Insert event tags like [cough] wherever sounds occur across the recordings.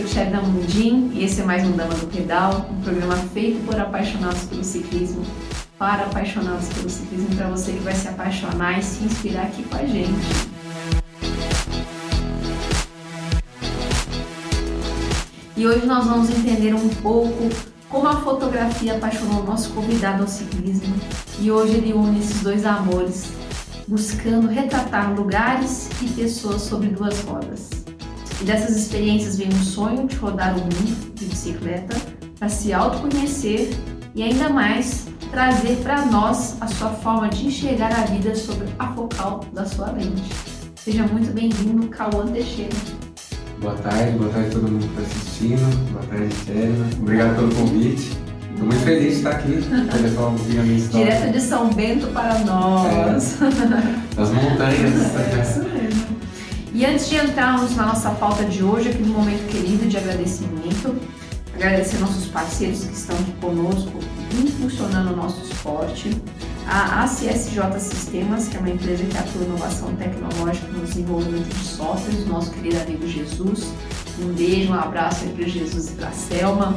sou Tcherna Mundim e esse é mais um Dama do Pedal, um programa feito por apaixonados pelo ciclismo, para apaixonados pelo ciclismo, para você que vai se apaixonar e se inspirar aqui com a gente. E hoje nós vamos entender um pouco como a fotografia apaixonou o nosso convidado ao ciclismo e hoje ele une esses dois amores, buscando retratar lugares e pessoas sobre duas rodas. E dessas experiências vem um sonho de rodar o mundo de bicicleta para se autoconhecer e ainda mais trazer para nós a sua forma de enxergar a vida sobre a focal da sua lente. Seja muito bem-vindo, Cauã Teixeira. Boa tarde, boa tarde a todo mundo que está assistindo. Boa tarde, Selma. Obrigado pelo convite. Estou muito feliz de estar aqui, poder falar um pouquinho a minha história. Direto de São Bento para nós. É, das montanhas. [laughs] É, isso mesmo. E antes de entrarmos na nossa pauta de hoje, aquele momento querido de agradecimento, agradecer nossos parceiros que estão aqui conosco, impulsionando o nosso esporte, a ACSJ Sistemas, que é uma empresa que atua inovação tecnológica no desenvolvimento de softwares, nosso querido amigo Jesus. Um beijo, um abraço aí para Jesus e para Selma.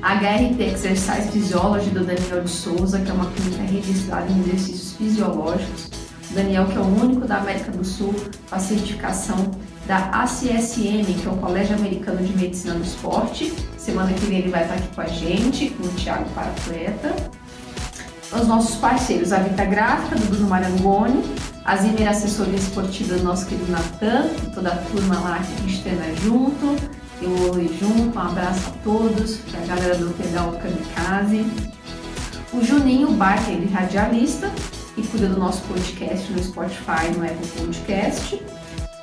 A HRT Exercise Physiology do Daniel de Souza, que é uma clínica registrada em exercícios fisiológicos. Daniel, que é o único da América do Sul com a certificação da ACSM, que é o Colégio Americano de Medicina do Esporte. Semana que vem ele vai estar aqui com a gente, com o Thiago Paratleta os nossos parceiros, a Vita Gráfica, do Bruno Marangoni, a Zimmer Assessoria Esportiva do nosso querido Natan, toda a turma lá que a gente treina junto, eu oi junto, um abraço a todos, a galera do Pedal Kamikaze. O Juninho Barker, ele é radialista, e cuida do nosso podcast no Spotify, no Apple Podcast.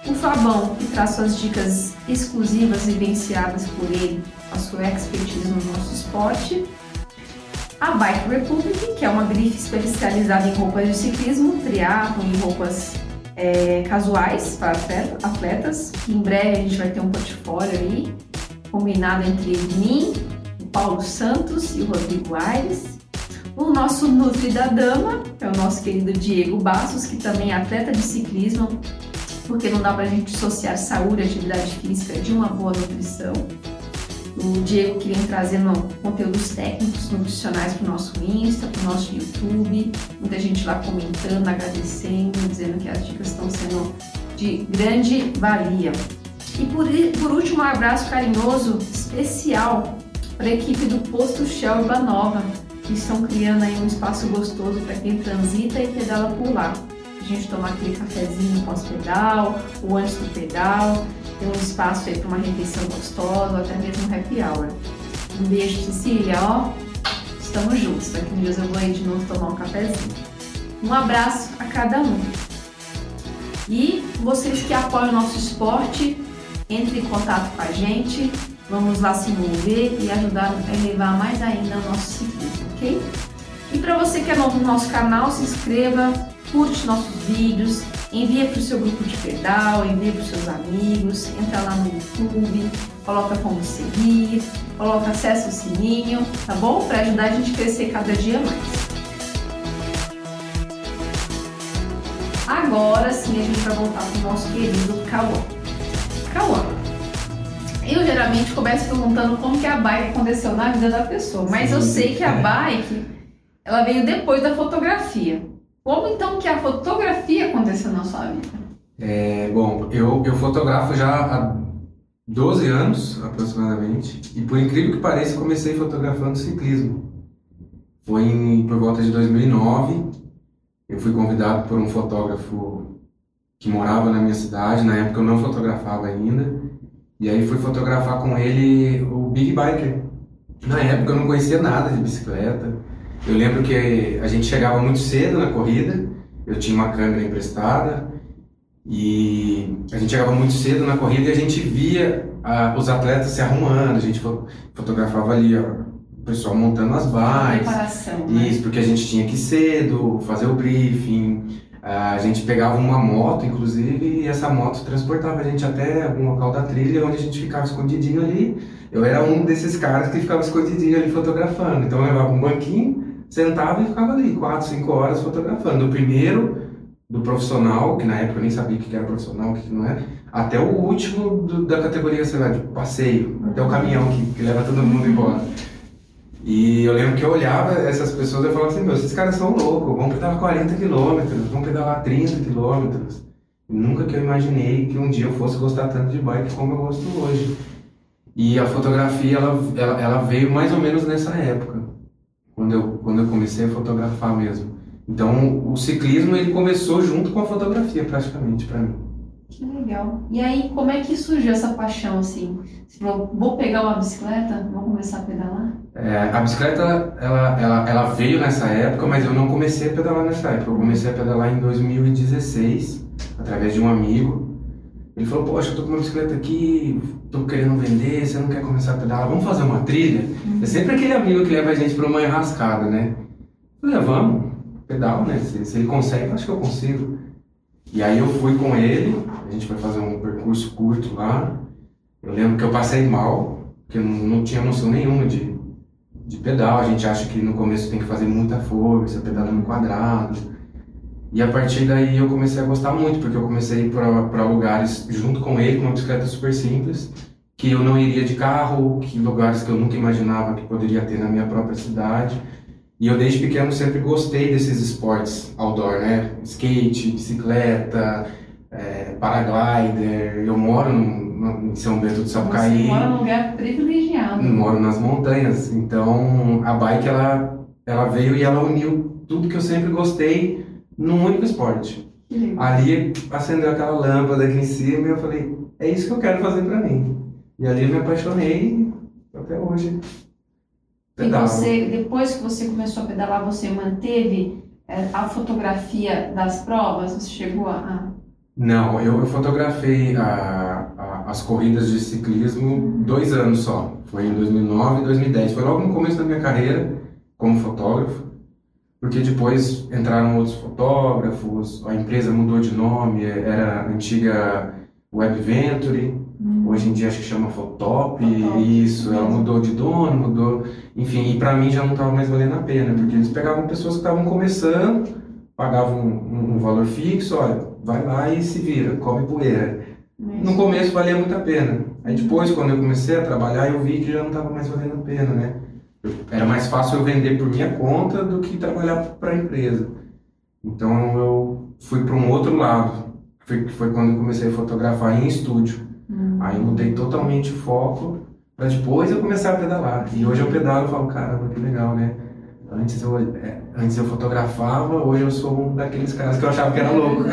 O Fabão, que traz suas dicas exclusivas vivenciadas por ele, a sua expertise no nosso esporte a Bike Republic, que é uma grife especializada em roupas de ciclismo, triatlo e roupas é, casuais para atletas. Em breve a gente vai ter um portfólio aí, combinado entre mim, o Paulo Santos e o Rodrigo Aires. O nosso Nutri da Dama, é o nosso querido Diego Bassos, que também é atleta de ciclismo, porque não dá para a gente dissociar saúde e atividade física de uma boa nutrição o Diego que vem trazendo conteúdos técnicos nutricionais para o nosso Insta, para o nosso YouTube. Muita gente lá comentando, agradecendo, dizendo que as dicas estão sendo de grande valia. E por, por último, um abraço carinhoso, especial para a equipe do Posto Shell Nova, que estão criando aí um espaço gostoso para quem transita e pedala por lá. A gente tomar aquele cafezinho pós-pedal ou antes do pedal ter um espaço aí para uma refeição gostosa, ou até mesmo happy hour. Um beijo, Cecília, ó. Estamos juntos. Daqui uns dias eu vou aí de novo tomar um cafezinho. Um abraço a cada um. E vocês que apoiam o nosso esporte, entre em contato com a gente. Vamos lá se envolver e ajudar a elevar mais ainda o nosso ciclismo, E para você que é novo no nosso canal, se inscreva, curte nossos vídeos, envia para o seu grupo de pedal, envia para os seus amigos, entra lá no YouTube, coloca como seguir, coloca acessa o sininho, tá bom? Para ajudar a gente a crescer cada dia mais. Agora sim a gente vai voltar para o nosso querido Cauã. Cauã, eu geralmente começo perguntando como que a bike aconteceu na vida da pessoa, mas eu sei que a bike ela veio depois da fotografia. Como então que a fotografia aconteceu na sua vida? É, bom, eu, eu fotografo já há 12 anos aproximadamente e por incrível que pareça comecei fotografando ciclismo. Foi em, por volta de 2009, eu fui convidado por um fotógrafo que morava na minha cidade, na época eu não fotografava ainda, e aí fui fotografar com ele o Big Biker. Na época eu não conhecia nada de bicicleta, eu lembro que a gente chegava muito cedo na corrida, eu tinha uma câmera emprestada e a gente chegava muito cedo na corrida e a gente via ah, os atletas se arrumando, a gente fotografava ali ó, o pessoal montando as bikes. Preparação, né? Isso, porque a gente tinha que ir cedo, fazer o briefing. A gente pegava uma moto, inclusive, e essa moto transportava a gente até algum local da trilha onde a gente ficava escondidinho ali. Eu era um desses caras que ficava escondidinho ali fotografando. Então eu levava um banquinho, sentava e ficava ali, quatro, cinco horas fotografando. O primeiro, do profissional, que na época eu nem sabia o que era profissional, o que não é, até o último do, da categoria, sei lá, de passeio, até o caminhão que, que leva todo mundo embora. E eu lembro que eu olhava essas pessoas e falava assim, meu, esses caras são loucos, vão pedalar 40 quilômetros, vão pedalar 30 quilômetros. Nunca que eu imaginei que um dia eu fosse gostar tanto de bike como eu gosto hoje. E a fotografia, ela, ela, ela veio mais ou menos nessa época, quando eu, quando eu comecei a fotografar mesmo. Então, o ciclismo, ele começou junto com a fotografia, praticamente, para mim. Que legal. E aí, como é que surgiu essa paixão, assim? Você falou, vou pegar uma bicicleta, vou começar a pedalar? É, a bicicleta, ela, ela, ela veio nessa época, mas eu não comecei a pedalar nessa época. Eu comecei a pedalar em 2016, através de um amigo. Ele falou, poxa, eu tô com uma bicicleta aqui, tô querendo vender, você não quer começar a pedalar? Vamos fazer uma trilha? Uhum. É sempre aquele amigo que leva a gente para uma enrascada, né? Eu falei, ah, vamos, pedal, né? Se, se ele consegue, acho que eu consigo. E aí eu fui com ele, a gente foi fazer um percurso curto lá. Eu lembro que eu passei mal, porque eu não, não tinha noção nenhuma de, de pedal. A gente acha que no começo tem que fazer muita força, pedalando quadrado. E a partir daí eu comecei a gostar muito, porque eu comecei para lugares junto com ele, com uma bicicleta super simples, que eu não iria de carro, que lugares que eu nunca imaginava que poderia ter na minha própria cidade. E eu desde pequeno sempre gostei desses esportes outdoor, né? Skate, bicicleta, é, paraglider. Eu moro no, em São Bento do Sapucaí. Você mora num lugar privilegiado. Moro nas montanhas. Então a bike ela, ela veio e ela uniu tudo que eu sempre gostei num único esporte. Ali acendeu aquela lâmpada aqui em cima e eu falei, é isso que eu quero fazer para mim. E ali eu me apaixonei até hoje. E você, depois que você começou a pedalar, você manteve é, a fotografia das provas? Você chegou a. Não, eu, eu fotografei a, a, as corridas de ciclismo dois anos só. Foi em 2009 e 2010. Foi logo no começo da minha carreira como fotógrafo porque depois entraram outros fotógrafos, a empresa mudou de nome, era a antiga Web Venture, uhum. Hoje em dia acho que chama Fotop, isso, ela mudou de dono, mudou, enfim, e para mim já não estava mais valendo a pena, porque eles pegavam pessoas que estavam começando, pagavam um, um, valor fixo, olha, vai lá e se vira, come poeira. No começo valia muito a pena, aí depois quando eu comecei a trabalhar eu vi que já não estava mais valendo a pena, né? Era mais fácil eu vender por minha conta do que trabalhar para a empresa. Então eu fui para um outro lado, que foi quando eu comecei a fotografar em estúdio. Uhum. Aí eu mudei totalmente o foco para depois eu começar a pedalar. E hoje eu pedalo e falo, caramba, que legal, né? Antes eu, é, antes eu fotografava, hoje eu sou um daqueles caras que eu achava que era louco.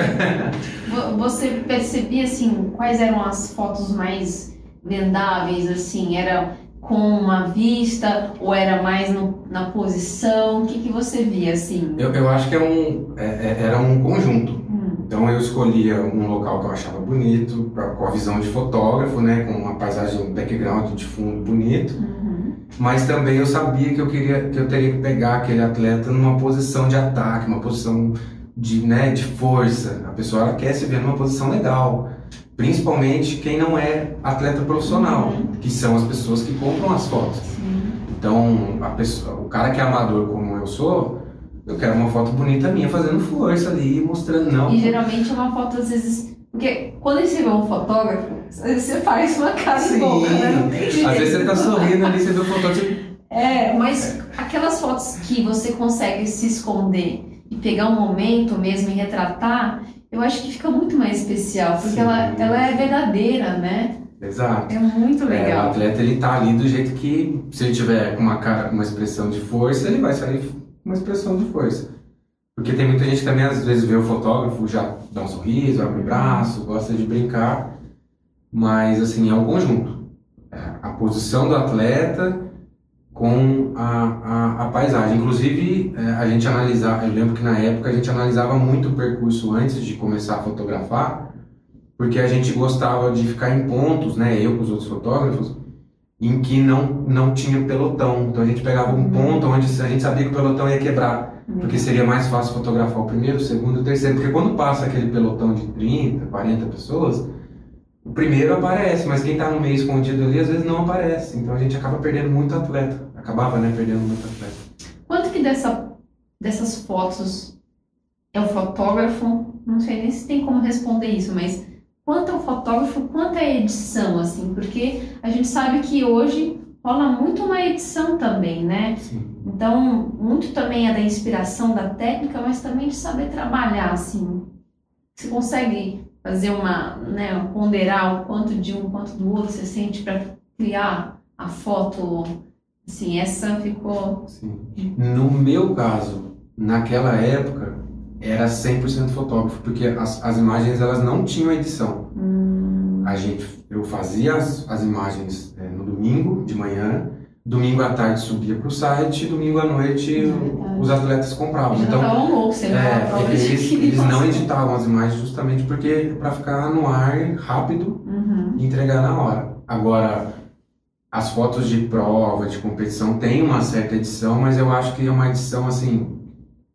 [laughs] Você percebia, assim, quais eram as fotos mais vendáveis, assim? Era com uma vista ou era mais no, na posição? O que, que você via assim? Eu, eu acho que é um, é, é, era um conjunto. Hum. Então eu escolhia um local que eu achava bonito, pra, com a visão de fotógrafo, né, com uma paisagem, um background de fundo bonito. Uhum. Mas também eu sabia que eu queria que eu teria que pegar aquele atleta numa posição de ataque, uma posição de, né, de força. A pessoa ela quer se ver numa posição legal principalmente quem não é atleta profissional, uhum. que são as pessoas que compram as fotos. Sim. Então, a pessoa, o cara que é amador como eu sou, eu quero uma foto bonita minha fazendo força ali, mostrando não. E geralmente é uma foto às vezes porque quando você vê um fotógrafo, você faz uma cara Sim. boca, né? Não tem jeito. Às vezes você tá sorrindo ali, você vê o fotógrafo. É, mas é. aquelas fotos que você consegue se esconder e pegar um momento mesmo e retratar, eu acho que fica muito mais especial, porque ela, ela é verdadeira, né? Exato. É muito legal. É, o atleta ele tá ali do jeito que, se ele tiver com uma cara, uma expressão de força, ele vai sair com uma expressão de força. Porque tem muita gente também às vezes vê o fotógrafo, já dá um sorriso, abre o braço, gosta de brincar, mas assim, é um conjunto. É, a posição do atleta com a, a, a, paisagem. Inclusive, é, a gente analisava, eu lembro que na época a gente analisava muito o percurso antes de começar a fotografar, porque a gente gostava de ficar em pontos, né, eu com os outros fotógrafos, em que não, não tinha pelotão. Então a gente pegava um ponto onde a gente sabia que o pelotão ia quebrar, porque seria mais fácil fotografar o primeiro, o segundo, o terceiro, porque quando passa aquele pelotão de 30, 40 pessoas, o primeiro aparece, mas quem está no meio escondido ali às vezes não aparece. Então a gente acaba perdendo muito atleta. Acabava, né, perdendo muito atleta. Quanto que dessa, dessas fotos é o fotógrafo? Não sei nem se tem como responder isso, mas quanto ao fotógrafo, quanto à edição, assim, porque a gente sabe que hoje rola muito uma edição também, né? Sim. Então, muito também é da inspiração da técnica, mas também de saber trabalhar, assim. Você consegue fazer uma, né, ponderar o quanto de um, quanto do outro você sente para criar a foto, assim, essa ficou... Sim. No meu caso, naquela época, era 100% fotógrafo, porque as, as imagens elas não tinham edição. Hum, A gente, eu fazia as, as imagens é, no domingo de manhã, domingo à tarde subia para o site, domingo à noite É os atletas compravam. já Então, tava louco, é, prova eles, eles não editavam as imagens justamente porque para ficar no ar rápido Uhum. e entregar na hora. Agora, as fotos de prova, de competição, tem uma certa edição, mas eu acho que é uma edição assim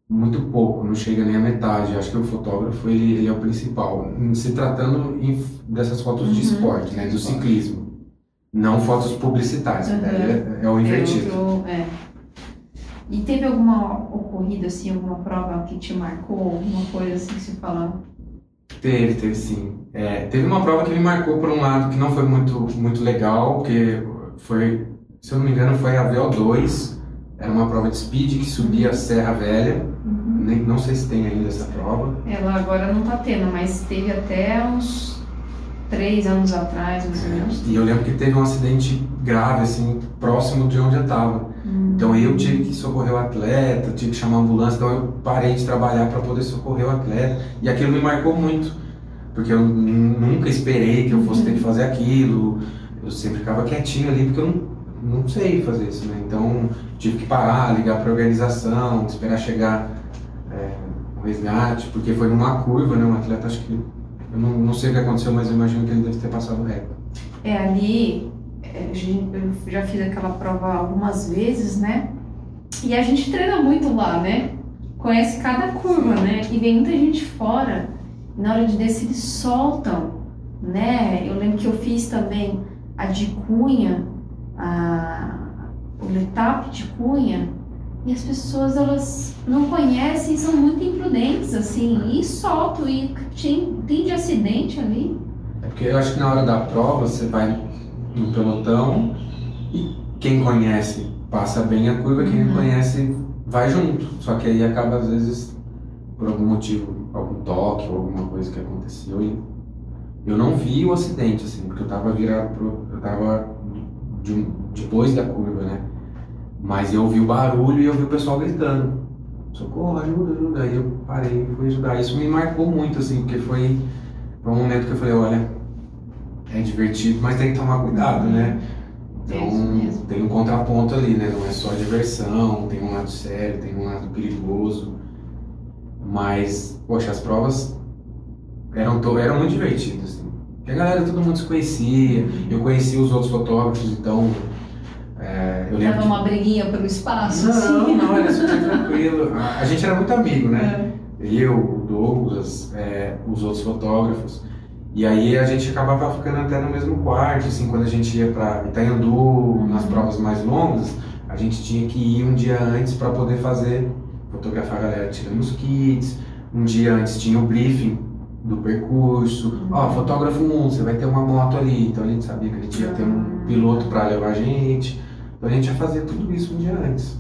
muito pouco, não chega nem à metade. Acho que o fotógrafo ele, ele é o principal. Se tratando em- dessas fotos de Uhum. esporte, né, do ciclismo, não fotos publicitárias. Uhum. é, é o invertido. É, outro- é. E teve alguma ocorrida, assim, alguma prova que te marcou, alguma coisa assim que você fala? Teve, teve sim. É, teve uma prova que me marcou por um lado que não foi muito, muito legal, porque foi, se eu não me engano, foi a VO2, era uma prova de speed que subia a Serra Velha, Nem, não sei se tem ainda essa prova. Ela agora não tá tendo, mas teve até uns três anos atrás, mais ou menos. E eu lembro que teve um acidente grave, assim, próximo de onde eu estava. Hum. Então eu tive que socorrer o atleta, tive que chamar a ambulância, então eu parei de trabalhar para poder socorrer o atleta. E aquilo me marcou muito, porque eu nunca esperei que eu fosse ter que fazer aquilo. Eu sempre ficava quietinho ali, porque eu não, não sei fazer isso, né? Então tive que parar, ligar para a organização, esperar chegar é, o resgate, porque foi numa curva, né? Um atleta, acho que. Eu não, não sei o que aconteceu, mas eu imagino que ele deve ter passado reto. É, ali, é, eu já fiz aquela prova algumas vezes, né? E a gente treina muito lá, né? Conhece cada curva, né? E vem muita gente fora. Na hora de descer, eles soltam, né? Eu lembro que eu fiz também a de Cunha, a, o letap de Cunha. E as pessoas, elas não conhecem, são muito imprudentes, assim, e soltam, e tem, tem de acidente ali. É porque eu acho que na hora da prova você vai no pelotão e quem conhece passa bem a curva, quem não Uhum. conhece vai junto. Só que aí acaba às vezes por algum motivo, algum toque ou alguma coisa que aconteceu e eu não vi o acidente assim, porque eu tava virado pro, eu tava de um- depois da curva, né? Mas eu ouvi o barulho e eu vi o pessoal gritando. Socorro, ajuda, ajuda. Aí eu parei e fui ajudar. Isso me marcou muito, assim, porque foi, foi um momento que eu falei, olha, é divertido, mas tem que tomar cuidado, né? É Então tem um contraponto ali, né? Não é só diversão, tem um lado sério, tem um lado perigoso. Mas, poxa, as provas eram, eram muito divertidas, Porque a galera, todo mundo se conhecia, eu conhecia os outros fotógrafos, então. é, eu lembro. Dava que- uma briguinha pelo espaço, Não, assim. não, era super tranquilo. [laughs] A, a gente era muito amigo, né? É. Eu, o Douglas, é, os outros fotógrafos. E aí a gente acabava ficando até no mesmo quarto, assim, quando a gente ia para Itaiandu, nas provas mais longas, a gente tinha que ir um dia antes para poder fazer, fotografar a galera tirando os kits. Um dia antes tinha o briefing do percurso. Ó, fotógrafo 1, você vai ter uma moto ali. Então a gente sabia que a gente ia ter um piloto para levar a gente. Então a gente ia fazer tudo isso um dia antes.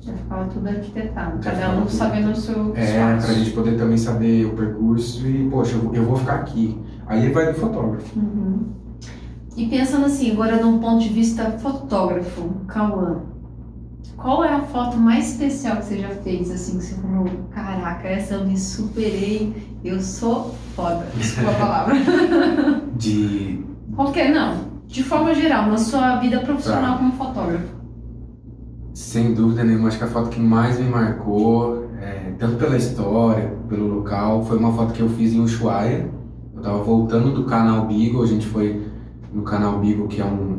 Já ficava tudo arquitetado, Já cada um tudo. sabendo o seu É, espaço. pra gente poder também saber o percurso e, poxa, eu vou- eu vou ficar aqui. Aí vai do fotógrafo. Uhum. E pensando assim, agora num ponto de vista fotógrafo, Cauã, qual é a foto mais especial que você já fez, assim, que você falou, caraca, essa eu me superei, eu sou foda, [laughs] desculpa a palavra. De. Qualquer, não, de forma geral, na sua vida Tá. profissional como fotógrafo. Sem dúvida nenhuma, acho que a foto que mais me marcou, é, tanto pela história, pelo local, foi uma foto que eu fiz em Ushuaia. Eu tava voltando do canal Beagle, a gente foi no canal Beagle, que é um.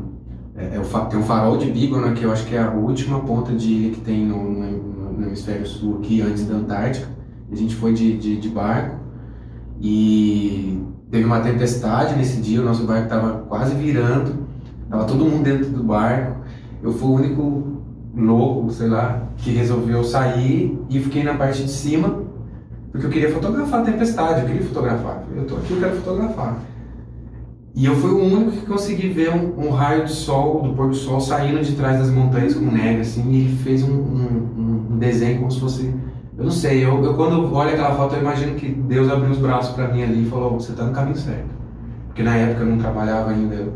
É, é o tem um farol de né, que eu acho que é a última ponta de ilha que tem no, no- no hemisfério sul aqui, antes da Antártica. A gente foi de, de, de barco e teve uma tempestade nesse dia, o nosso barco estava quase virando, tava todo mundo dentro do barco. Eu fui o único louco, sei lá, que resolveu sair e fiquei na parte de cima porque eu queria fotografar a tempestade, eu queria fotografar. Eu tô aqui, eu quero fotografar. E eu fui o único que consegui ver um, um, raio de sol, do pôr do sol, saindo de trás das montanhas com neve, assim, e ele fez um, um, um desenho como se fosse. Eu não sei, eu, eu quando olho aquela foto, eu imagino que Deus abriu os braços para mim ali e falou: você está no caminho certo. Porque na época eu não trabalhava ainda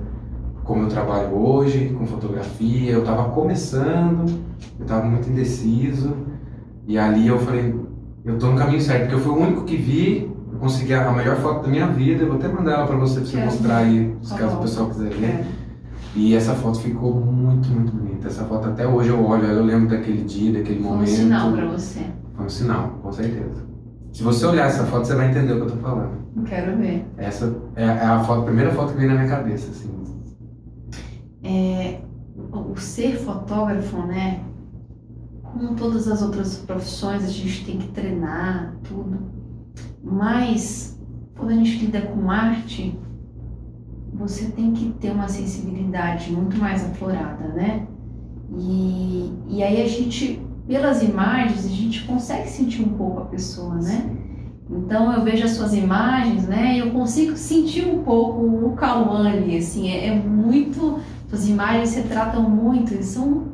como eu trabalho hoje, com fotografia, eu estava começando, eu estava muito indeciso, e ali eu falei: eu estou no caminho certo, porque eu fui o único que vi consegui a melhor foto da minha vida. Eu vou até mandar ela para você, para você mostrar aí, se caso o pessoal quiser ver. É. E essa foto ficou muito, muito bonita. Essa foto até hoje eu olho, eu lembro daquele dia, daquele momento. Foi um sinal para você. Foi um sinal, com certeza. Se você olhar essa foto, você vai entender o que eu tô falando. Quero ver. Essa é, é a, foto, a primeira foto que veio na minha cabeça, assim. É, o ser fotógrafo, né? Como todas as outras profissões, a gente tem que treinar tudo. Mas quando a gente lida com arte, você tem que ter uma sensibilidade muito mais aflorada, né? E, e aí a gente, pelas imagens, a gente consegue sentir um pouco a pessoa, né? Então eu vejo as suas imagens, né? E eu consigo sentir um pouco o Cauã ali, assim, é, é muito. Suas imagens retratam muito, são,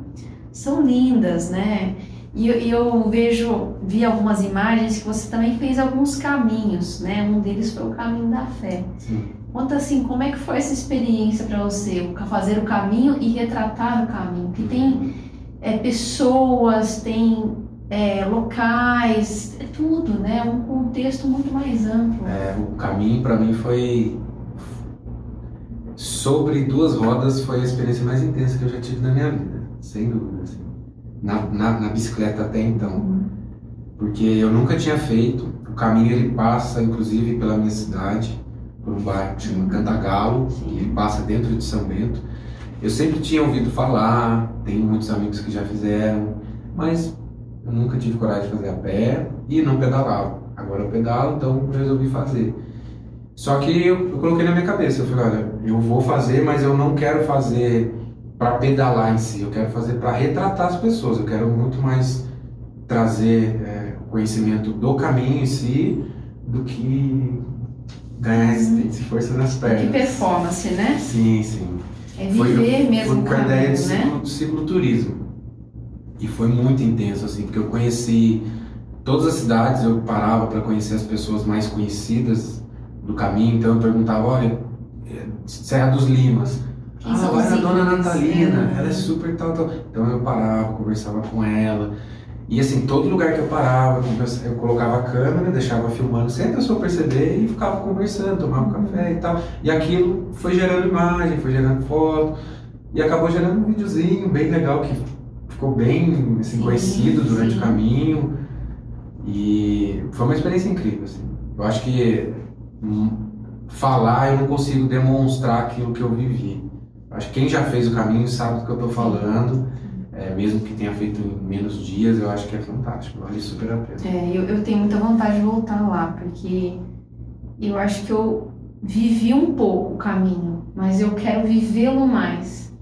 são lindas, né? E eu, eu, vejo, vi algumas imagens que você também fez alguns caminhos, né? Um deles foi o caminho da fé. Sim. Conta assim, como é que foi essa experiência para você, fazer o caminho e retratar o caminho? Que tem é, pessoas, tem é, locais, é tudo, né? Um contexto muito mais amplo. É, o caminho para mim foi sobre duas rodas foi a experiência mais intensa que eu já tive na minha vida, sem dúvida. Assim na, na, na bicicleta até então. Porque eu nunca tinha feito. O caminho ele passa, inclusive, pela minha cidade, por um bairro que chama Cantagalo, e ele passa dentro de São Bento. Eu sempre tinha ouvido falar, tenho muitos amigos que já fizeram, mas eu nunca tive coragem de fazer a pé e não pedalava. Agora eu pedalo, então eu resolvi fazer. Só que eu, eu coloquei na minha cabeça, eu falei, olha, eu vou fazer, mas eu não quero fazer para pedalar em si, eu quero fazer para retratar as pessoas, eu quero muito mais trazer é, conhecimento do caminho em si do que ganhar resistência e força nas pernas. Que performance, né? Sim, sim. É viver foi, mesmo foi com a ideia de né? cicloturismo. E foi muito intenso, assim, porque eu conheci todas as cidades, eu parava para conhecer as pessoas mais conhecidas do caminho, então eu perguntava, olha, é, Serra dos Limas, quem ah, vai na dona Natalina, ela é super tal, tal. Então eu parava, conversava com ela. E assim, todo lugar que eu parava, eu colocava a câmera, deixava filmando sem a pessoa perceber e ficava conversando, tomava um café e tal. E aquilo foi gerando imagem, foi gerando foto. E acabou gerando um videozinho bem legal que ficou bem assim, conhecido durante sim. o caminho. E foi uma experiência incrível. Assim. Eu acho que hum, falar eu não consigo demonstrar aquilo que eu vivi. Acho que quem já fez o caminho sabe do que eu estou falando. É, mesmo que tenha feito em menos dias, eu acho que é fantástico, vale super a pena. É, eu, eu tenho muita vontade de voltar lá, porque eu acho que eu vivi um pouco o caminho, mas eu quero vivê-lo mais.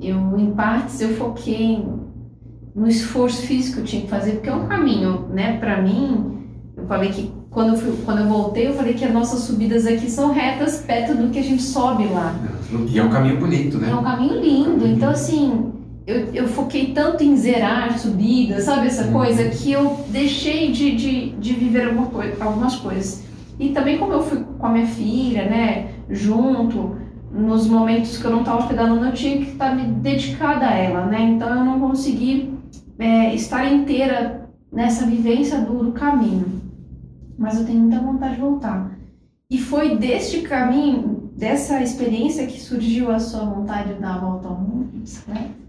Eu, em partes, eu foquei no esforço físico que eu tinha que fazer, porque é um caminho, né? Para mim, eu falei que quando eu, fui, quando eu voltei, eu falei que as nossas subidas aqui são retas perto do que a gente sobe lá. E é um caminho bonito, né? É um caminho lindo. Então, assim, eu, eu foquei tanto em zerar subidas, sabe essa uhum. coisa, que eu deixei de, de, de viver alguma coisa, algumas coisas. E também como eu fui com a minha filha, né, junto, nos momentos que eu não estava pedalando, eu tinha que estar me dedicada a ela, né? Então eu não consegui é, estar inteira nessa vivência do, do caminho mas eu tenho muita vontade de voltar. E foi deste caminho, dessa experiência que surgiu a sua vontade de dar a volta ao mundo de bicicleta?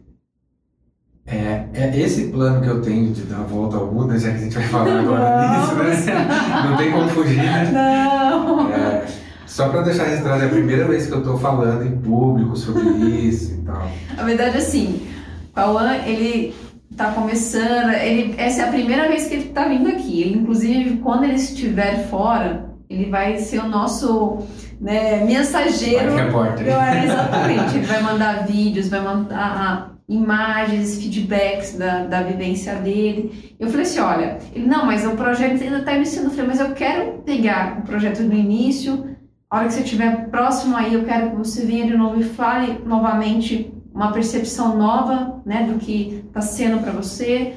É, é esse plano que eu tenho de dar a volta ao mundo, já que a gente vai falar agora [laughs] disso, né? Não tem como fugir, né? Não! É, só para deixar registrado, é a primeira vez que eu estou falando em público sobre isso e tal. A verdade é assim, Cauã, ele tá começando, ele, essa é a primeira vez que ele tá vindo aqui. Ele, inclusive, quando ele estiver fora, ele vai ser o nosso né, mensageiro. repórter. É, exatamente. ele vai mandar vídeos, vai mandar imagens, feedbacks da, da vivência dele. Eu falei assim, olha, ele, não, mas o projeto ainda está iniciando. Eu falei, mas eu quero pegar o projeto do início, A hora que você estiver próximo aí, eu quero que você venha de novo e fale novamente uma percepção nova, né, do que está sendo para você.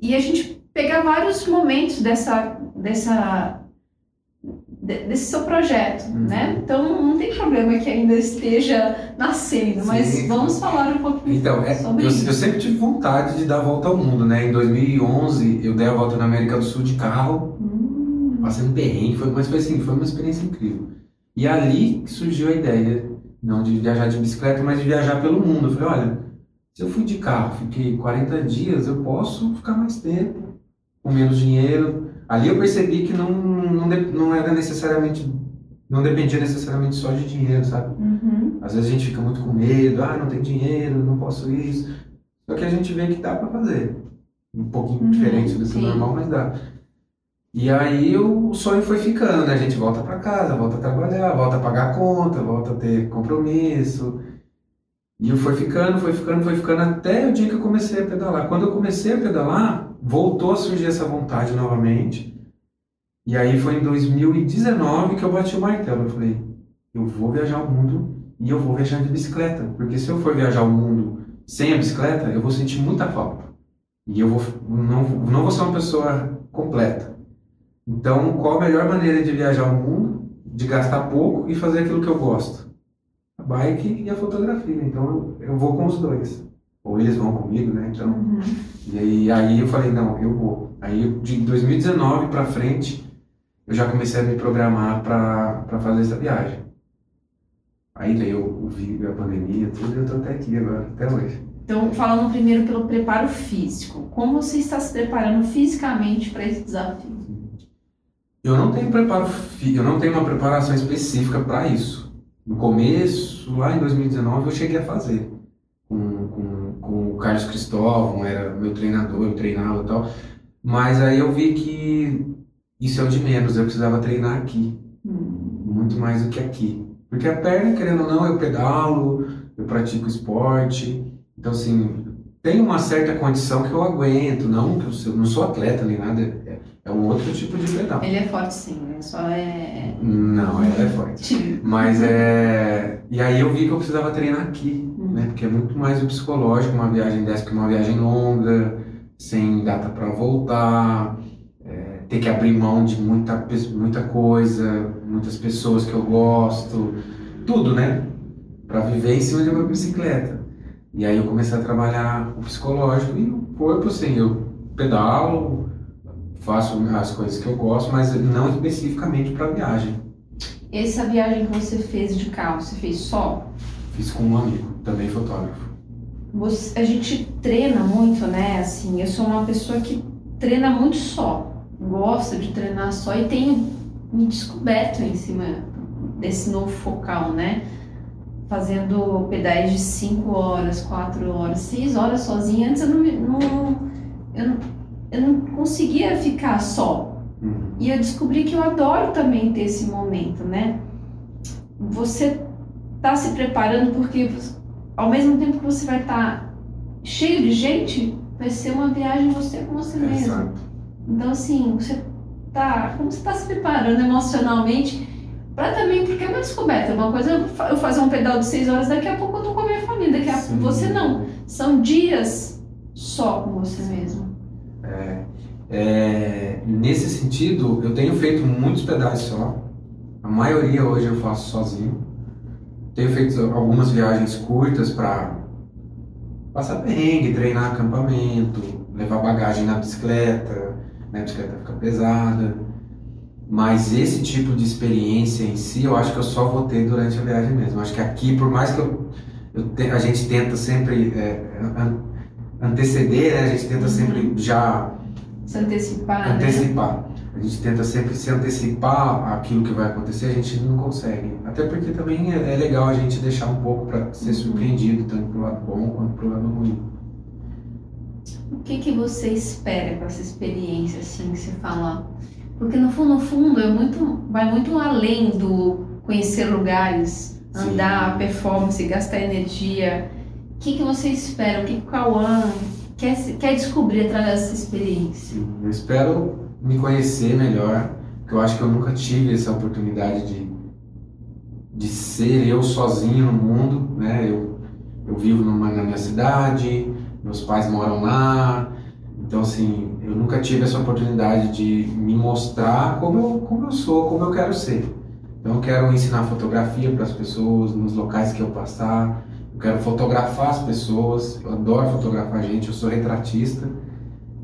E a gente pegar vários momentos dessa, dessa desse seu projeto, uhum. né? Então não tem problema que ainda esteja nascendo, Sim. mas vamos falar um pouquinho então, é, sobre eu, isso. Eu sempre tive vontade de dar a volta ao mundo, né? Em 2011 eu dei a volta na América do Sul de carro, uhum. passei um perrengue, foi, mas foi assim, foi uma experiência incrível. E ali que surgiu a ideia, não de viajar de bicicleta, mas de viajar pelo mundo. Eu falei, olha, se eu fui de carro, fiquei 40 dias, eu posso ficar mais tempo, com menos dinheiro, Ali eu percebi que não, não, não era necessariamente, não dependia necessariamente só de dinheiro, sabe? Uhum. Às vezes a gente fica muito com medo, ah, não tem dinheiro, não posso isso. Só que a gente vê que dá para fazer. Um pouquinho uhum, diferente do que o normal, mas dá. E aí o sonho foi ficando, né? A gente volta para casa, volta a trabalhar, volta a pagar conta, volta a ter compromisso. E foi ficando, foi ficando, foi ficando até o dia que eu comecei a pedalar. Quando eu comecei a pedalar, voltou a surgir essa vontade novamente. E aí foi em 2019 que eu bati o martelo. Eu falei, eu vou viajar o mundo e eu vou viajar de bicicleta. Porque se eu for viajar o mundo sem a bicicleta, eu vou sentir muita falta. E eu vou, não, não vou ser uma pessoa completa. Então, qual a melhor maneira de viajar o mundo? De gastar pouco e fazer aquilo que eu gosto. A bike e a fotografia. Então, eu vou com os dois ou eles vão comigo, né? Então, uhum. e aí, aí eu falei, não, eu vou. Aí de 2019 para frente, eu já comecei a me programar para fazer essa viagem. Aí daí eu vi a pandemia, tudo, e eu tô até aqui agora, até hoje. Então, falando primeiro pelo preparo físico, como você está se preparando fisicamente para esse desafio? Eu não tenho preparo, eu não tenho uma preparação específica para isso. No começo, lá em 2019, eu cheguei a fazer com, com, com o Carlos Cristóvão, era meu treinador, eu treinava e tal. Mas aí eu vi que isso é o de menos, eu precisava treinar aqui. Hum. Muito mais do que aqui. Porque a perna, querendo ou não, eu pedalo, eu pratico esporte. Então, assim, tem uma certa condição que eu aguento. Não que eu, não sou atleta nem nada, é, é, um outro tipo de pedal. Ele é forte sim, né? Só é. Não, ela é forte. Mas é. E aí eu vi que eu precisava treinar aqui né? Porque é muito mais o psicológico, uma viagem dessa que uma viagem longa, sem data para voltar, é, ter que abrir mão de muita, muita coisa, muitas pessoas que eu gosto, tudo, né? Para viver em cima de uma bicicleta. E aí eu comecei a trabalhar o psicológico e o corpo, assim, eu pedalo, faço as coisas que eu gosto, mas não especificamente para viagem. Essa viagem que você fez de carro, você fez só? Fiz com um amigo, também fotógrafo. Você, a gente treina muito, né? Assim, eu sou uma pessoa que treina muito só, gosta de treinar só e tenho me descoberto em cima desse novo focal, né? Fazendo pedais de 5 horas, 4 horas, 6 horas sozinha. Antes eu não, não, eu não, eu não conseguia ficar só. Uhum. E eu descobri que eu adoro também ter esse momento, né? Você tá se preparando porque ao mesmo tempo que você vai estar tá cheio de gente, vai ser uma viagem você com você mesmo. Exato. Então assim, você tá, como você está se preparando emocionalmente para também, porque é uma descoberta. Uma coisa eu fazer um pedal de seis horas, daqui a pouco eu tô com a minha família, daqui a pouco você não. São dias só com você mesmo. É, é, nesse sentido, eu tenho feito muitos pedais só. A maioria hoje eu faço sozinho. Tenho feito algumas viagens curtas para passar perrengue, treinar acampamento, levar bagagem na bicicleta, né? a bicicleta fica pesada. Mas esse tipo de experiência em si, eu acho que eu só vou ter durante a viagem mesmo. Acho que aqui, por mais que eu, eu te, a gente tenta sempre é, anteceder, né? a gente tenta sempre já se antecipar. Né? Antecipar. Né? a gente tenta sempre se antecipar aquilo que vai acontecer, a gente não consegue. Até porque também é, é legal a gente deixar um pouco para ser surpreendido, tanto pro lado bom quanto pro lado ruim. O que, que você espera com essa experiência, assim, que você fala? Porque no fundo, no fundo, é muito, vai muito além do conhecer lugares, andar, Sim. performance, gastar energia. O que, que você espera? O que, o Cauã quer, quer descobrir através dessa experiência? Sim, eu espero me conhecer melhor, que eu acho que eu nunca tive essa oportunidade de, de ser eu sozinho no mundo, né? Eu, eu vivo numa, na minha cidade, meus pais moram lá, então assim, eu nunca tive essa oportunidade de me mostrar como eu, como eu sou, como eu quero ser. Então eu quero ensinar fotografia para as pessoas nos locais que eu passar, eu quero fotografar as pessoas, eu adoro fotografar gente, eu sou retratista,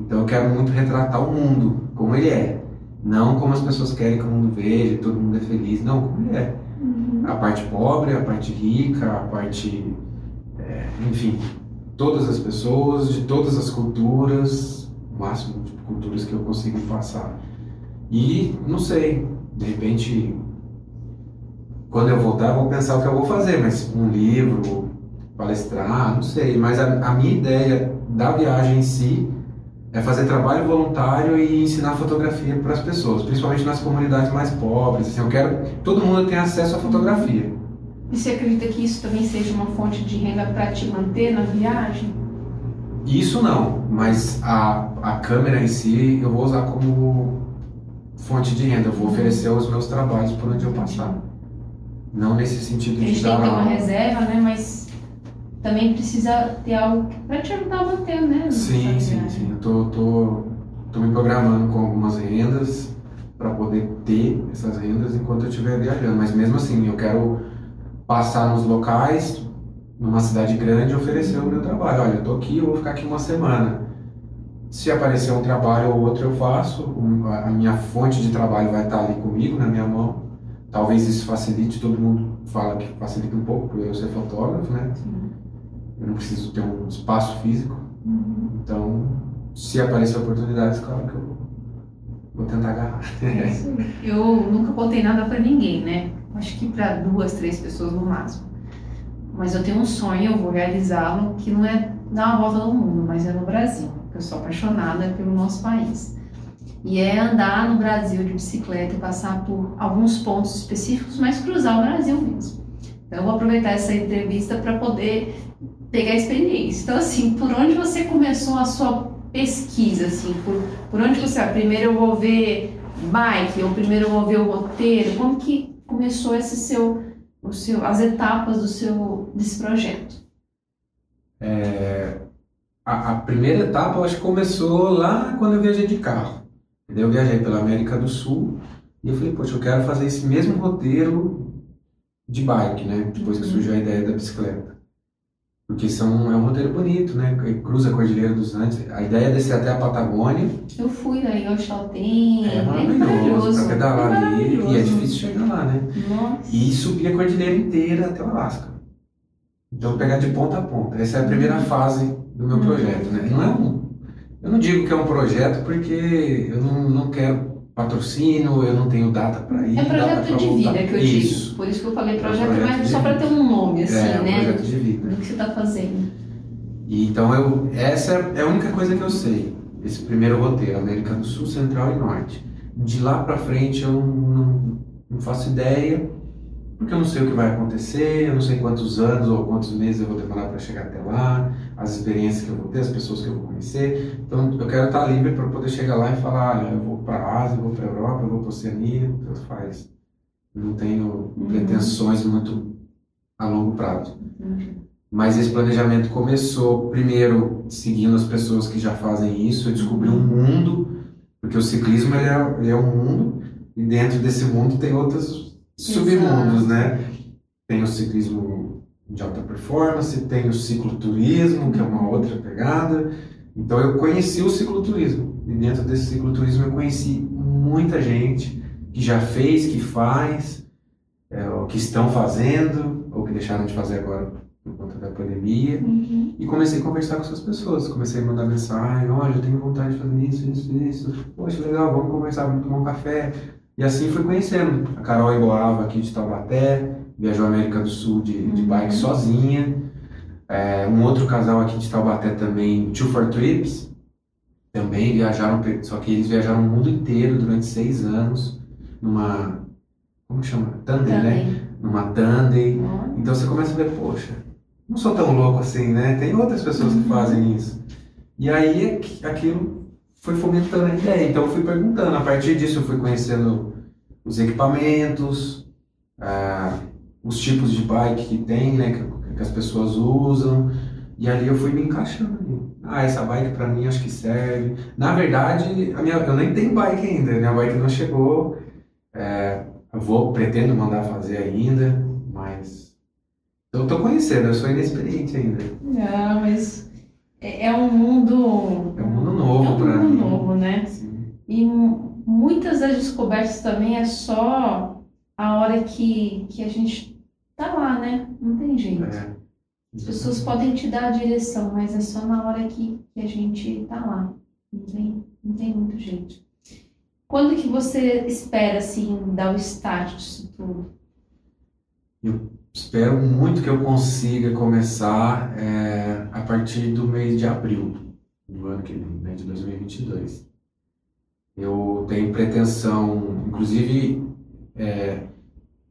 então eu quero muito retratar o mundo como ele é. Não como as pessoas querem que o mundo veja, todo mundo é feliz, não, como ele é. Uhum. A parte pobre, a parte rica, a parte. É, enfim, todas as pessoas, de todas as culturas, máximo de culturas que eu consigo passar. E, não sei, de repente, quando eu voltar, eu vou pensar o que eu vou fazer, mas um livro, palestrar, não sei. Mas a, a minha ideia da viagem em si é fazer trabalho voluntário e ensinar fotografia para as pessoas, principalmente nas comunidades mais pobres. Assim, eu quero que todo mundo tenha acesso à fotografia. E você acredita que isso também seja uma fonte de renda para te manter na viagem? Isso não, mas a, a câmera em si eu vou usar como fonte de renda. Eu vou oferecer os meus trabalhos por onde eu passar. Não nesse sentido de dar. Que ter uma reserva, né? Mas também precisa ter algo para te ajudar a manter, né? Sim, sim, sim. Eu tô, tô, tô me programando com algumas rendas para poder ter essas rendas enquanto eu estiver viajando. Mas mesmo assim, eu quero passar nos locais, numa cidade grande, oferecer o meu trabalho. Olha, eu tô aqui, eu vou ficar aqui uma semana. Se aparecer um trabalho ou outro, eu faço. A minha fonte de trabalho vai estar ali comigo, na minha mão. Talvez isso facilite, todo mundo fala que facilita um pouco, por eu ser fotógrafo, né? Sim eu não preciso ter um espaço físico. Uhum. Então, se aparecer oportunidades, claro que eu vou tentar agarrar. É eu nunca contei nada para ninguém, né? Acho que para duas, três pessoas no máximo. Mas eu tenho um sonho, eu vou realizá-lo, que não é dar uma volta no mundo, mas é no Brasil. Eu sou apaixonada pelo nosso país. E é andar no Brasil de bicicleta e passar por alguns pontos específicos, mas cruzar o Brasil mesmo. Então, eu vou aproveitar essa entrevista para poder pegar experiência. Então, assim, por onde você começou a sua pesquisa, assim, por, por onde você, ah, primeiro eu vou ver bike, ou primeiro eu vou ver o roteiro, como que começou esse seu, o seu, as etapas do seu, desse projeto? É, a, a, primeira etapa, eu acho que começou lá quando eu viajei de carro. Eu viajei pela América do Sul e eu falei, poxa, eu quero fazer esse mesmo roteiro de bike, né? Depois que uhum. surgiu a ideia da bicicleta. Porque são, é um roteiro bonito, né? Cruza a Cordilheira dos Andes. A ideia é descer até a Patagônia. Eu fui aí ao Chaltén. É maravilhoso, maravilhoso. pra pedalar é ali. E é difícil chegar lá, né? Nossa. E subir a cordilheira inteira até o Alasca. Então pegar de ponta a ponta. Essa é a primeira uhum. fase do meu projeto, né? Não é um. Eu não digo que é um projeto porque eu não, não quero patrocínio, eu não tenho data para ir. É projeto de vida que eu isso. digo. Por isso que eu falei projeto, é projeto mas só para ter um nome, assim, é, né? projeto de vida. Do que você está fazendo. E, então, eu, essa é a única coisa que eu sei. Esse primeiro roteiro, América do Sul, Central e Norte. De lá para frente eu não, não faço ideia porque eu não sei o que vai acontecer, eu não sei quantos anos ou quantos meses eu vou demorar para chegar até lá, as experiências que eu vou ter, as pessoas que eu vou conhecer. Então eu quero estar livre para poder chegar lá e falar, olha, eu vou para a Ásia, eu vou para a Europa, eu vou para a Oceania, tanto faz. Não tenho uhum. pretensões muito a longo prazo. Uhum. Mas esse planejamento começou primeiro seguindo as pessoas que já fazem isso, eu descobri um mundo, porque o ciclismo ele é, ele é um mundo e dentro desse mundo tem outras submundos, né? Tem o ciclismo de alta performance, tem o cicloturismo, que é uma outra pegada. Então eu conheci o cicloturismo. E dentro desse cicloturismo eu conheci muita gente que já fez, que faz, é, ou que estão fazendo, ou que deixaram de fazer agora por conta da pandemia. Uhum. E comecei a conversar com essas pessoas. Comecei a mandar mensagem: olha, eu tenho vontade de fazer isso, isso, isso. Poxa, legal, vamos conversar, vamos tomar um café. E assim fui conhecendo a Carol Emboava aqui de Taubaté, viajou à América do Sul de, de uhum. bike sozinha. É, um outro casal aqui de Taubaté também, Two for Trips, também viajaram, só que eles viajaram o mundo inteiro durante seis anos, numa, como chama? Tandem, né? Numa tandem. Uhum. Então você começa a ver, poxa, não sou tão louco assim, né? Tem outras pessoas que uhum. fazem isso. E aí aquilo foi fomentando a ideia. Então eu fui perguntando. A partir disso eu fui conhecendo os equipamentos, ah, os tipos de bike que tem, né, que, que as pessoas usam. E ali eu fui me encaixando. Ah, essa bike para mim acho que serve. Na verdade, a minha, eu nem tenho bike ainda, minha bike não chegou. É, eu vou, pretendo mandar fazer ainda, mas eu tô conhecendo, eu sou inexperiente ainda. Não, mas é, é um mundo. É um mundo novo é um mundo mim. novo, né? Sim. E mu- muitas das descobertas também é só a hora que, que a gente tá lá, né? Não tem jeito. É. As pessoas podem te dar a direção, mas é só na hora que, que a gente tá lá. Não tem, não tem muito jeito. Quando que você espera, assim, dar o start disso tudo? Espero muito que eu consiga começar é, a partir do mês de abril do ano que vem, né, de 2022. Eu tenho pretensão, inclusive, é,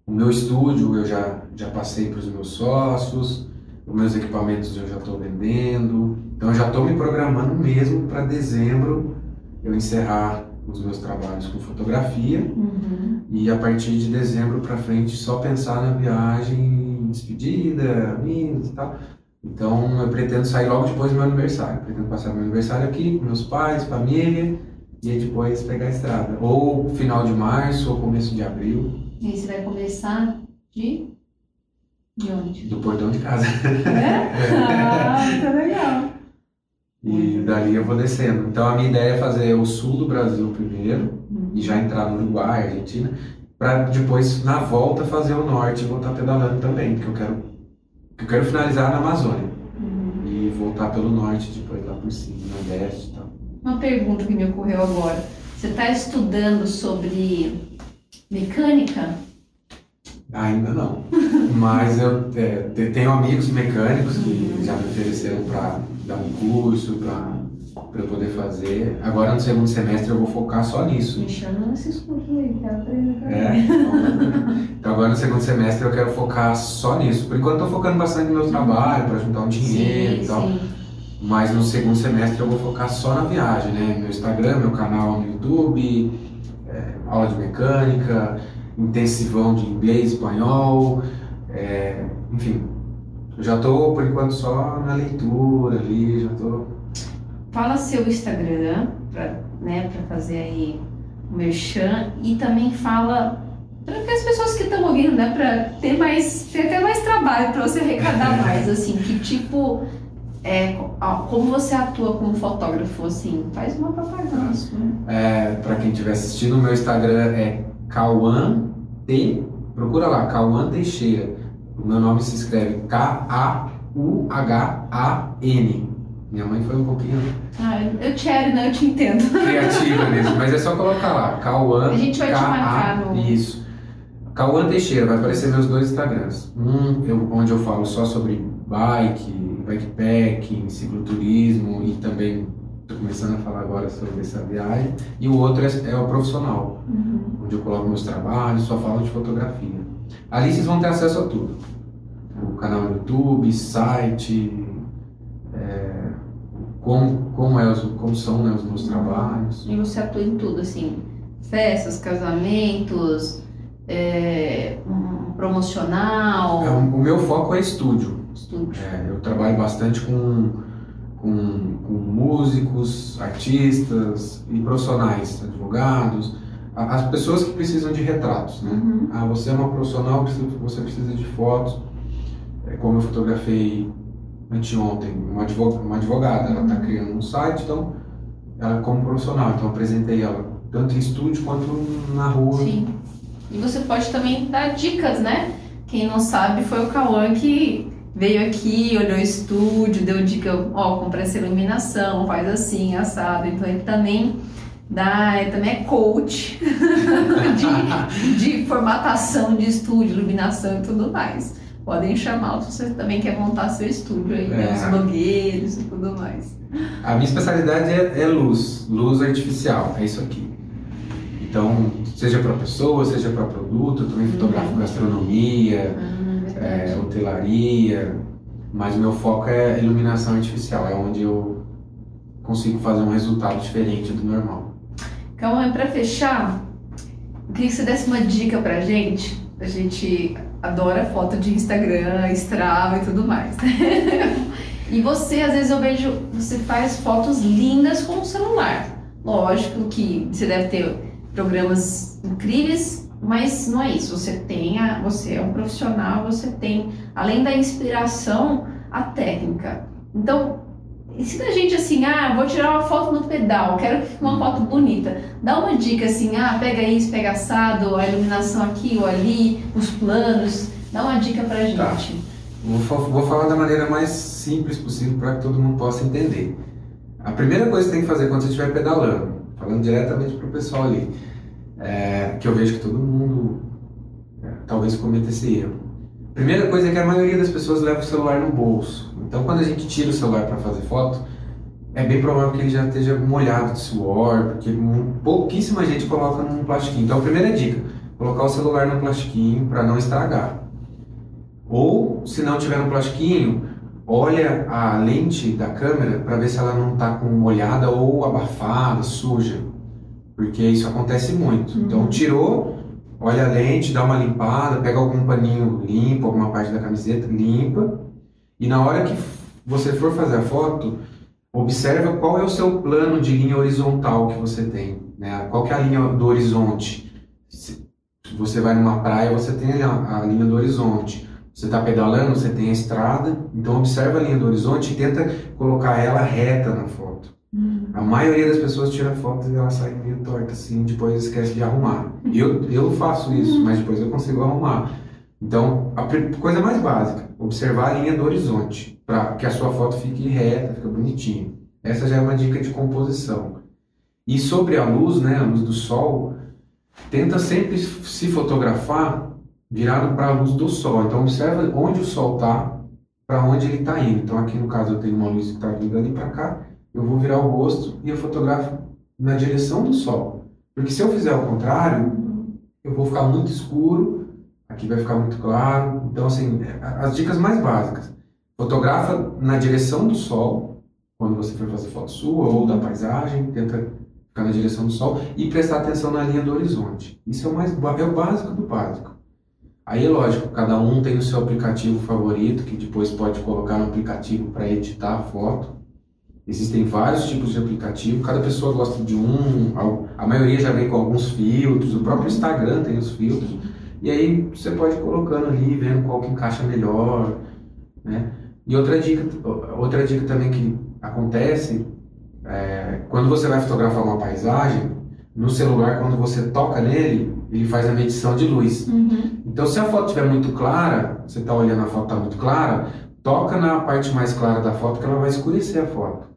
o meu estúdio eu já, já passei para os meus sócios, os meus equipamentos eu já estou vendendo, então eu já estou me programando mesmo para dezembro eu encerrar os meus trabalhos com fotografia Uhum. e a partir de dezembro para frente só pensar na viagem, despedida, amigos e tal. Então eu pretendo sair logo depois do meu aniversário. Pretendo passar meu aniversário aqui com meus pais, família e aí depois pegar a estrada. Ou final de março ou começo de abril, E aí você vai começar de. De onde? do portão de casa. É? [laughs] Ah, tá legal. E dali eu vou descendo. Então a minha ideia é fazer o sul do Brasil primeiro Uhum. e já entrar no Uruguai, Argentina, para depois na volta fazer o norte e voltar pedalando também, porque eu quero eu quero finalizar na Amazônia. Uhum. e voltar pelo norte, depois lá por cima, nordeste e tal. Uma pergunta que me ocorreu agora. Você está estudando sobre mecânica? Ainda não. [laughs] Mas eu é, te- tenho amigos mecânicos que já me ofereceram para dar um curso, para eu poder fazer. Agora no segundo semestre eu vou focar só nisso. Me chama nesses cursos aí, quero aprender. É, então, [laughs] então agora no segundo semestre eu quero focar só nisso. Por enquanto eu tô focando bastante no meu trabalho, para juntar um dinheiro Sim, e tal. sim. Mas no segundo semestre eu vou focar só na viagem, né? Meu Instagram, meu canal no YouTube, é, aula de mecânica, intensivão de inglês, espanhol, é, enfim. Eu já tô por enquanto só na leitura ali, já tô. Fala seu Instagram, pra, né, pra fazer aí o merchan e também fala para as pessoas que estão ouvindo, né, para ter mais, ter até mais trabalho para você arrecadar [laughs] mais, assim, que tipo, é, como você atua como fotógrafo, assim, faz uma propaganda né? É, para quem estiver assistindo, o meu Instagram é Cauã T. Procura lá, Cauã Teixeira. O meu nome se escreve K-A-U-H-A-N. Minha mãe foi um pouquinho Ah, eu, te ero, né, eu te entendo. criativa [laughs] nisso, mas é só colocar lá, Cauã. A gente vai te marcar no- Isso. Cauã Teixeira, vai aparecer meus dois Instagrams. Um eu- onde eu falo só sobre bike, bikepacking, cicloturismo e também estou começando a falar agora sobre essa viagem. E o outro é, é o profissional, Uhum. onde eu coloco meus trabalhos, só falo de fotografia. Ali vocês vão ter acesso a tudo. O canal no YouTube, site, é, como, como, é como são né, os meus trabalhos. E você atua em tudo, assim, festas, casamentos, é, um promocional, É, o meu foco é estúdio. É, eu trabalho bastante com, com, com músicos, artistas e profissionais, advogados, as pessoas que precisam de retratos, né? Uhum. Ah, você é uma profissional, você precisa de fotos. É, como eu fotografei anteontem, uma advogada, uma advogada ela está criando um site, então ela como profissional, então apresentei ela tanto em estúdio quanto na rua. Sim. E você pode também dar dicas, né? Quem não sabe foi o Cauã que veio aqui, olhou o estúdio, deu dica, ó, compra essa iluminação, faz assim, assado. Então ele também dá, ele também é coach [laughs] de, de formatação de estúdio, iluminação e tudo mais. Podem chamá-lo se você também quer montar seu estúdio aí, né? É. Os blogueiros e tudo mais. A minha especialidade é, é luz, luz artificial, é isso aqui. Então, seja para pessoa, seja para produto, eu também fotografo gastronomia, Ah, é, hotelaria, mas o meu foco é iluminação artificial, é onde eu consigo fazer um resultado diferente do normal. Cauã, pra fechar, eu queria que você desse uma dica pra gente, pra gente adora foto de Instagram, Strava e tudo mais. [laughs] e você, às vezes eu vejo, você faz fotos lindas com o celular. Lógico que você deve ter programas incríveis, mas não é isso. Você tem, a, você é um profissional, você tem, além da inspiração, a técnica. Então, ensina a gente assim, ah, vou tirar uma foto no pedal, quero uma foto bonita. Dá uma dica assim, ah, pega isso, pega assado, a iluminação aqui ou ali, os planos. Dá uma dica pra gente. Tá. Vou, vou falar da maneira mais simples possível para que todo mundo possa entender. A primeira coisa que você tem que fazer quando você estiver pedalando, falando diretamente para o pessoal ali, é, que eu vejo que todo mundo é, talvez cometa esse erro. Primeira coisa é que a maioria das pessoas leva o celular no bolso. Então, quando a gente tira o celular para fazer foto, é bem provável que ele já esteja molhado de suor, porque pouquíssima gente coloca num plastiquinho. Então, a primeira dica, colocar o celular no plastiquinho para não estragar. Ou, se não tiver no plastiquinho, olha a lente da câmera para ver se ela não está com molhada ou abafada, suja, porque isso acontece muito. Uhum. Então, tirou, olha a lente, dá uma limpada, pega algum paninho limpo, alguma parte da camiseta, limpa. E na hora que você for fazer a foto, observa qual é o seu plano de linha horizontal que você tem, né? Qual que é a linha do horizonte? Se você vai numa praia, você tem a, a linha do horizonte. Você está pedalando, você tem a estrada, então observa a linha do horizonte e tenta colocar ela reta na foto. A maioria das pessoas tira fotos e ela sai meio torta assim, depois esquece de arrumar. Eu, eu faço isso, mas depois eu consigo arrumar. Então, a coisa mais básica, observar a linha do horizonte, para que a sua foto fique reta, fique bonitinha. Essa já é uma dica de composição. E sobre a luz, né, a luz do sol, tenta sempre se fotografar virado para a luz do sol. Então, observa onde o sol está, para onde ele está indo. Então, aqui no caso, eu tenho uma luz que está vindo ali para cá, eu vou virar o rosto e eu fotografo na direção do sol. Porque se eu fizer o contrário, eu vou ficar muito escuro, aqui vai ficar muito claro. Então, assim, as dicas mais básicas. Fotografa na direção do sol, quando você for fazer foto sua ou da paisagem, tenta ficar na direção do sol e prestar atenção na linha do horizonte. Isso é o mais é o básico do básico. Aí é lógico, cada um tem o seu aplicativo favorito, que depois pode colocar no aplicativo para editar a foto. Existem vários tipos de aplicativo, cada pessoa gosta de um, a maioria já vem com alguns filtros, o próprio Instagram tem os filtros, e aí você pode ir colocando ali, vendo qual que encaixa melhor, né? E outra dica, outra dica também que acontece, é, quando você vai fotografar uma paisagem, no celular, quando você toca nele, ele faz a medição de luz. Uhum. Então, se a foto estiver muito clara, você está olhando a foto está muito clara, toca na parte mais clara da foto que ela vai escurecer a foto.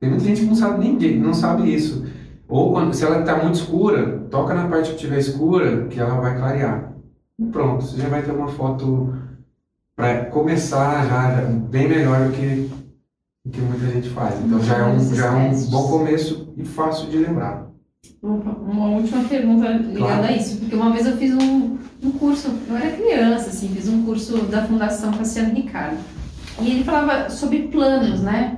Tem muita gente que não sabe nem não sabe isso. Ou quando, se ela está muito escura, toca na parte que estiver escura, que ela vai clarear. E pronto, você já vai ter uma foto para começar já, já, bem melhor do que, do que muita gente faz. Então já é, um, já é um bom começo e fácil de lembrar. Uma última pergunta ligada claro. a isso, porque uma vez eu fiz um, um curso, eu era criança, assim, fiz um curso da Fundação Cassiano Ricardo. E ele falava sobre planos, né?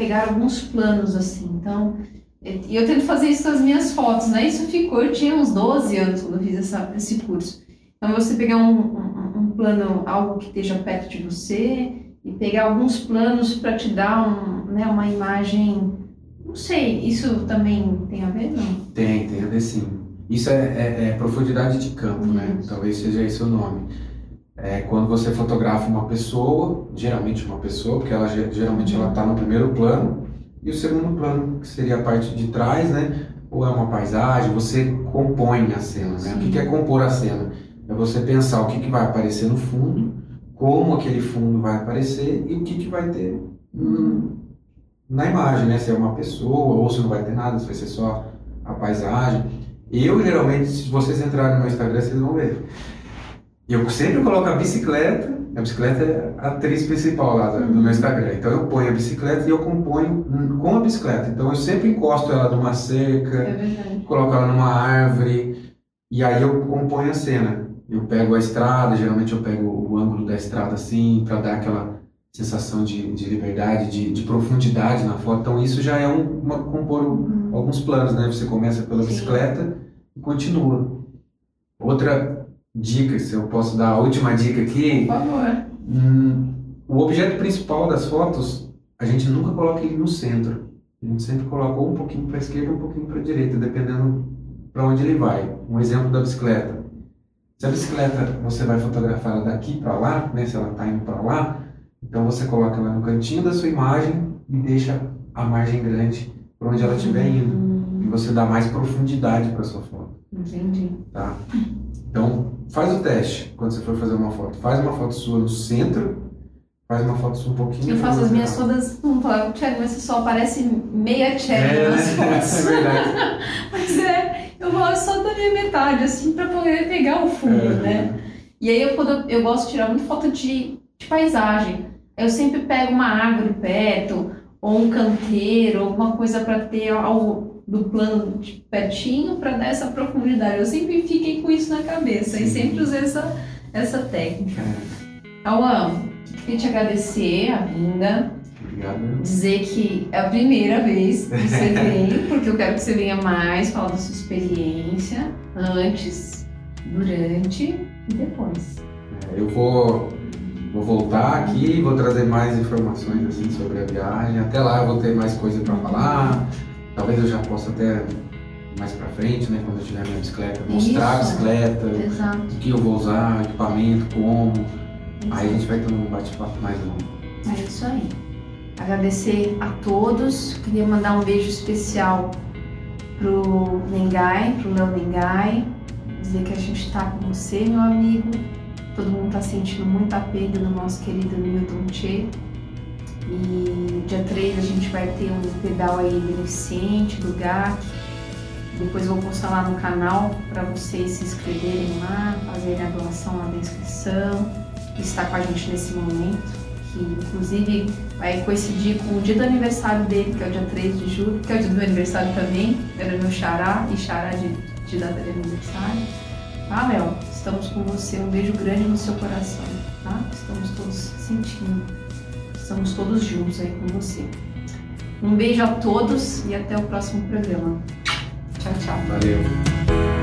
Pegar alguns planos assim. Então, e eu tento fazer isso nas minhas fotos, né? Isso ficou, eu tinha uns 12 anos quando eu fiz essa, esse curso. Então, você pegar um, um, um plano, algo que esteja perto de você, e pegar alguns planos para te dar um, né, uma imagem. Não sei, isso também tem a ver, não? Tem, tem a ver sim. Isso é, é, é profundidade de campo, né? Talvez seja esse o nome é quando você fotografa uma pessoa, geralmente uma pessoa, porque ela geralmente ela está no primeiro plano, e o segundo plano, que seria a parte de trás, né? Ou é uma paisagem, você compõe a cena, né? Sim. O que é compor a cena? É você pensar o que, que vai aparecer no fundo, como aquele fundo vai aparecer e o que, que vai ter hum, na imagem, né? Se é uma pessoa ou se não vai ter nada, se vai ser só a paisagem. Eu, geralmente, se vocês entrarem no meu Instagram, vocês vão ver. E eu sempre coloco a bicicleta, a bicicleta é a atriz principal lá do, meu Instagram. Então eu ponho a bicicleta e eu componho com a bicicleta. Então eu sempre encosto ela numa cerca, é coloco ela numa árvore e aí eu componho a cena. Eu pego a estrada, geralmente eu pego o ângulo da estrada assim, para dar aquela sensação de, de liberdade, de, de, profundidade na foto. Então isso já é um, uma, compor uhum. alguns planos, né? Você começa pela Sim. bicicleta e continua. Outra dicas, se eu posso dar a última dica aqui. Por favor. Hum, o objeto principal das fotos, a gente nunca coloca ele no centro. A gente sempre coloca um pouquinho para a esquerda, um pouquinho para a direita, dependendo para onde ele vai. Um exemplo da bicicleta. Se a bicicleta você vai fotografar ela daqui para lá, né, se ela está indo para lá, então você coloca ela no cantinho da sua imagem e deixa a margem grande para onde ela estiver indo. E você dá mais profundidade para sua foto. entendi. Tá? Então, faz o teste quando você for fazer uma foto. Faz uma foto sua no centro, faz uma foto sua um pouquinho Eu faço as minhas todas. Thiago, mas você só aparece meia check É, nas né? [laughs] fotos. é verdade. [laughs] Mas é, eu vou só da minha metade, assim, pra poder pegar o fundo, É. né? E aí eu, quando eu, eu gosto de tirar muito foto de, de paisagem. Eu sempre pego uma árvore perto, ou um canteiro, alguma coisa pra ter ao, do plano de pertinho pra dar essa profundidade. Eu sempre fiquei com isso na cabeça e Sim. sempre usei essa, essa técnica. É, Cauã, queria te agradecer a vinda Obrigado. dizer que é a primeira vez que você [laughs] vem, porque eu quero que você venha mais falar da sua experiência antes, durante e depois. É, Eu vou, vou voltar aqui e vou trazer mais informações assim, sobre a viagem. Até lá eu vou ter mais coisa para falar. Talvez eu já possa até mais para frente, né, quando eu tiver minha bicicleta, mostrar a Isso. bicicleta, Exato. o que eu vou usar, equipamento, como. Aí a gente vai ter um bate-papo mais longo. É isso aí. Agradecer a todos. Queria mandar um beijo especial pro Nengai, pro Léo Nengai. Dizer que a gente tá com você, meu amigo. Todo mundo tá sentindo muita perda do nosso querido Milton Che. E dia 3 a gente vai ter um pedal aí beneficente do GAC. Depois vou postar lá no canal para vocês se inscreverem lá, fazerem a doação lá da inscrição, que está com a gente nesse momento, que inclusive vai coincidir com o dia do aniversário dele, que é o dia 3 de julho, que é o dia do meu aniversário também, era meu xará e xará de, de data de aniversário. Tá, Léo? Estamos com você, um beijo grande no seu coração, tá? Estamos todos sentindo, estamos todos juntos aí com você. Um beijo a todos e até o próximo programa. Tchau, tchau. Valeu.